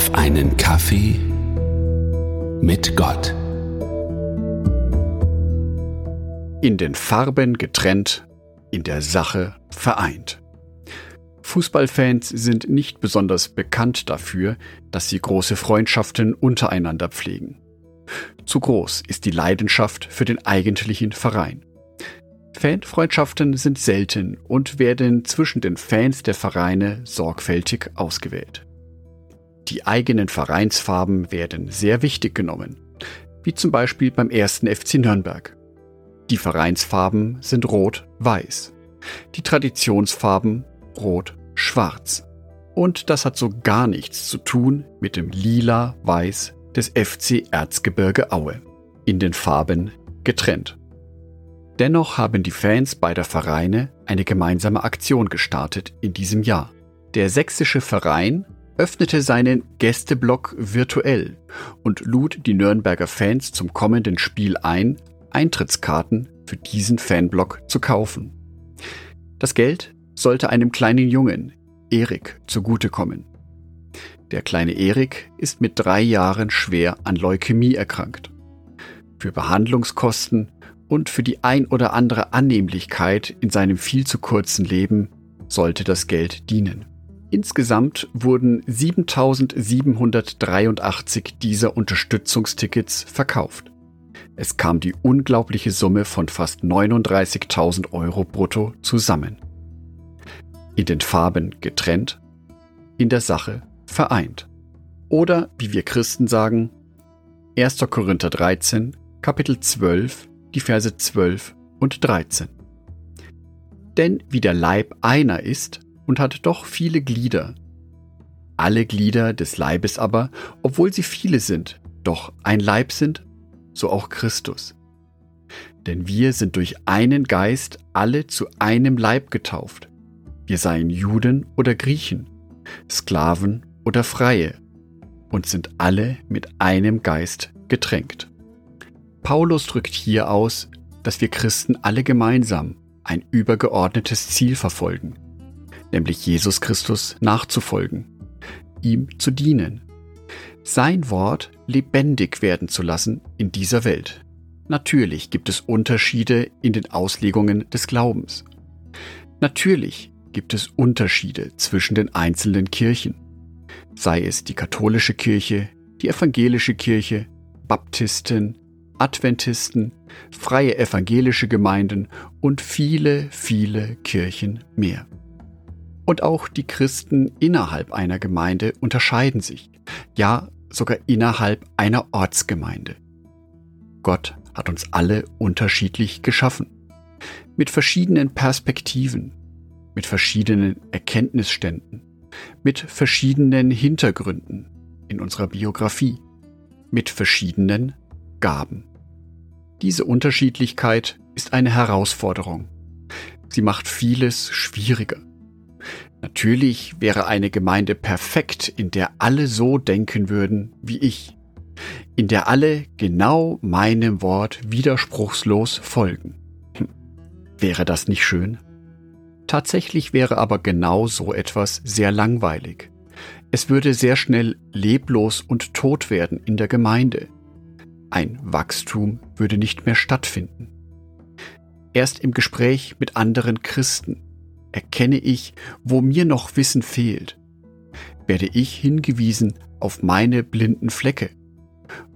auf einen Kaffee mit Gott. In den Farben getrennt, in der Sache vereint. Fußballfans sind nicht besonders bekannt dafür, dass sie große Freundschaften untereinander pflegen. Zu groß ist die Leidenschaft für den eigentlichen Verein. Fanfreundschaften sind selten und werden zwischen den Fans der Vereine sorgfältig ausgewählt. Die eigenen Vereinsfarben werden sehr wichtig genommen, wie zum Beispiel beim ersten FC Nürnberg. Die Vereinsfarben sind rot-weiß, die Traditionsfarben rot-schwarz. Und das hat so gar nichts zu tun mit dem lila-weiß des FC Erzgebirge Aue, in den Farben getrennt. Dennoch haben die Fans beider Vereine eine gemeinsame Aktion gestartet in diesem Jahr. Der sächsische Verein öffnete seinen Gästeblock virtuell und lud die Nürnberger Fans zum kommenden Spiel ein, Eintrittskarten für diesen Fanblock zu kaufen. Das Geld sollte einem kleinen Jungen, Erik, zugutekommen. Der kleine Erik ist mit drei Jahren schwer an Leukämie erkrankt. Für Behandlungskosten und für die ein oder andere Annehmlichkeit in seinem viel zu kurzen Leben sollte das Geld dienen. Insgesamt wurden 7783 dieser Unterstützungstickets verkauft. Es kam die unglaubliche Summe von fast 39.000 Euro brutto zusammen. In den Farben getrennt, in der Sache vereint. Oder, wie wir Christen sagen, 1. Korinther 13, Kapitel 12, die Verse 12 und 13. Denn wie der Leib einer ist und hat doch viele Glieder, alle Glieder des Leibes aber, obwohl sie viele sind, doch ein Leib sind, so auch Christus. Denn wir sind durch einen Geist alle zu einem Leib getauft. Wir seien Juden oder Griechen, Sklaven oder Freie und sind alle mit einem Geist getränkt. Paulus drückt hier aus, dass wir Christen alle gemeinsam ein übergeordnetes Ziel verfolgen, nämlich Jesus Christus nachzufolgen, ihm zu dienen, sein Wort lebendig werden zu lassen in dieser Welt. Natürlich gibt es Unterschiede in den Auslegungen des Glaubens. Natürlich gibt es Unterschiede zwischen den einzelnen Kirchen, sei es die katholische Kirche, die evangelische Kirche, Baptisten, Adventisten, freie evangelische Gemeinden und viele, viele Kirchen mehr. Und auch die Christen innerhalb einer Gemeinde unterscheiden sich, ja sogar innerhalb einer Ortsgemeinde. Gott hat uns alle unterschiedlich geschaffen, mit verschiedenen Perspektiven, mit verschiedenen Erkenntnisständen, mit verschiedenen Hintergründen in unserer Biografie, mit verschiedenen Gaben. Diese Unterschiedlichkeit ist eine Herausforderung. Sie macht vieles schwieriger. Natürlich wäre eine Gemeinde perfekt, in der alle so denken würden wie ich, in der alle genau meinem Wort widerspruchslos folgen. Hm. Wäre das nicht schön? Tatsächlich wäre aber genau so etwas sehr langweilig. Es würde sehr schnell leblos und tot werden in der Gemeinde. Ein Wachstum würde nicht mehr stattfinden. Erst im Gespräch mit anderen Christen erkenne ich, wo mir noch Wissen fehlt. Werde ich hingewiesen auf meine blinden Flecke.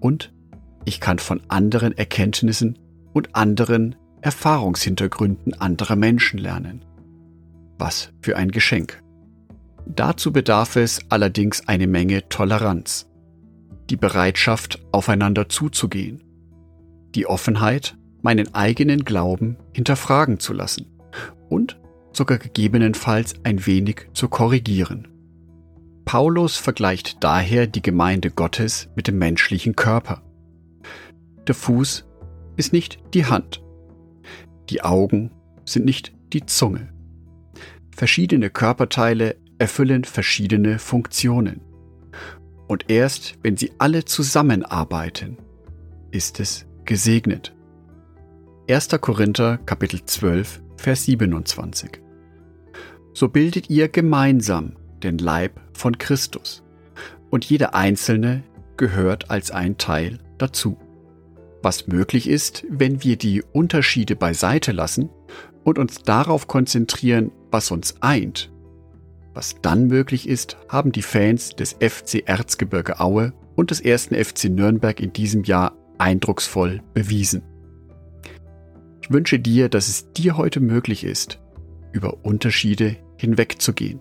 Und ich kann von anderen Erkenntnissen und anderen Erfahrungshintergründen anderer Menschen lernen. Was für ein Geschenk. Dazu bedarf es allerdings eine Menge Toleranz die Bereitschaft, aufeinander zuzugehen, die Offenheit, meinen eigenen Glauben hinterfragen zu lassen und sogar gegebenenfalls ein wenig zu korrigieren. Paulus vergleicht daher die Gemeinde Gottes mit dem menschlichen Körper. Der Fuß ist nicht die Hand. Die Augen sind nicht die Zunge. Verschiedene Körperteile erfüllen verschiedene Funktionen. Und erst wenn sie alle zusammenarbeiten, ist es gesegnet. 1. Korinther Kapitel 12, Vers 27. So bildet ihr gemeinsam den Leib von Christus und jeder einzelne gehört als ein Teil dazu. Was möglich ist, wenn wir die Unterschiede beiseite lassen und uns darauf konzentrieren, was uns eint. Was dann möglich ist, haben die Fans des FC Erzgebirge Aue und des ersten FC Nürnberg in diesem Jahr eindrucksvoll bewiesen. Ich wünsche dir, dass es dir heute möglich ist, über Unterschiede hinwegzugehen,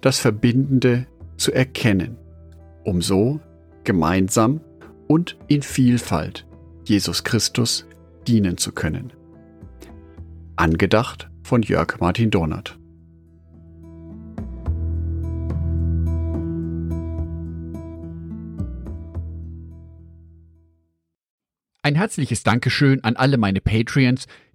das Verbindende zu erkennen, um so gemeinsam und in Vielfalt Jesus Christus dienen zu können. Angedacht von Jörg Martin Donat. Ein herzliches Dankeschön an alle meine Patreons,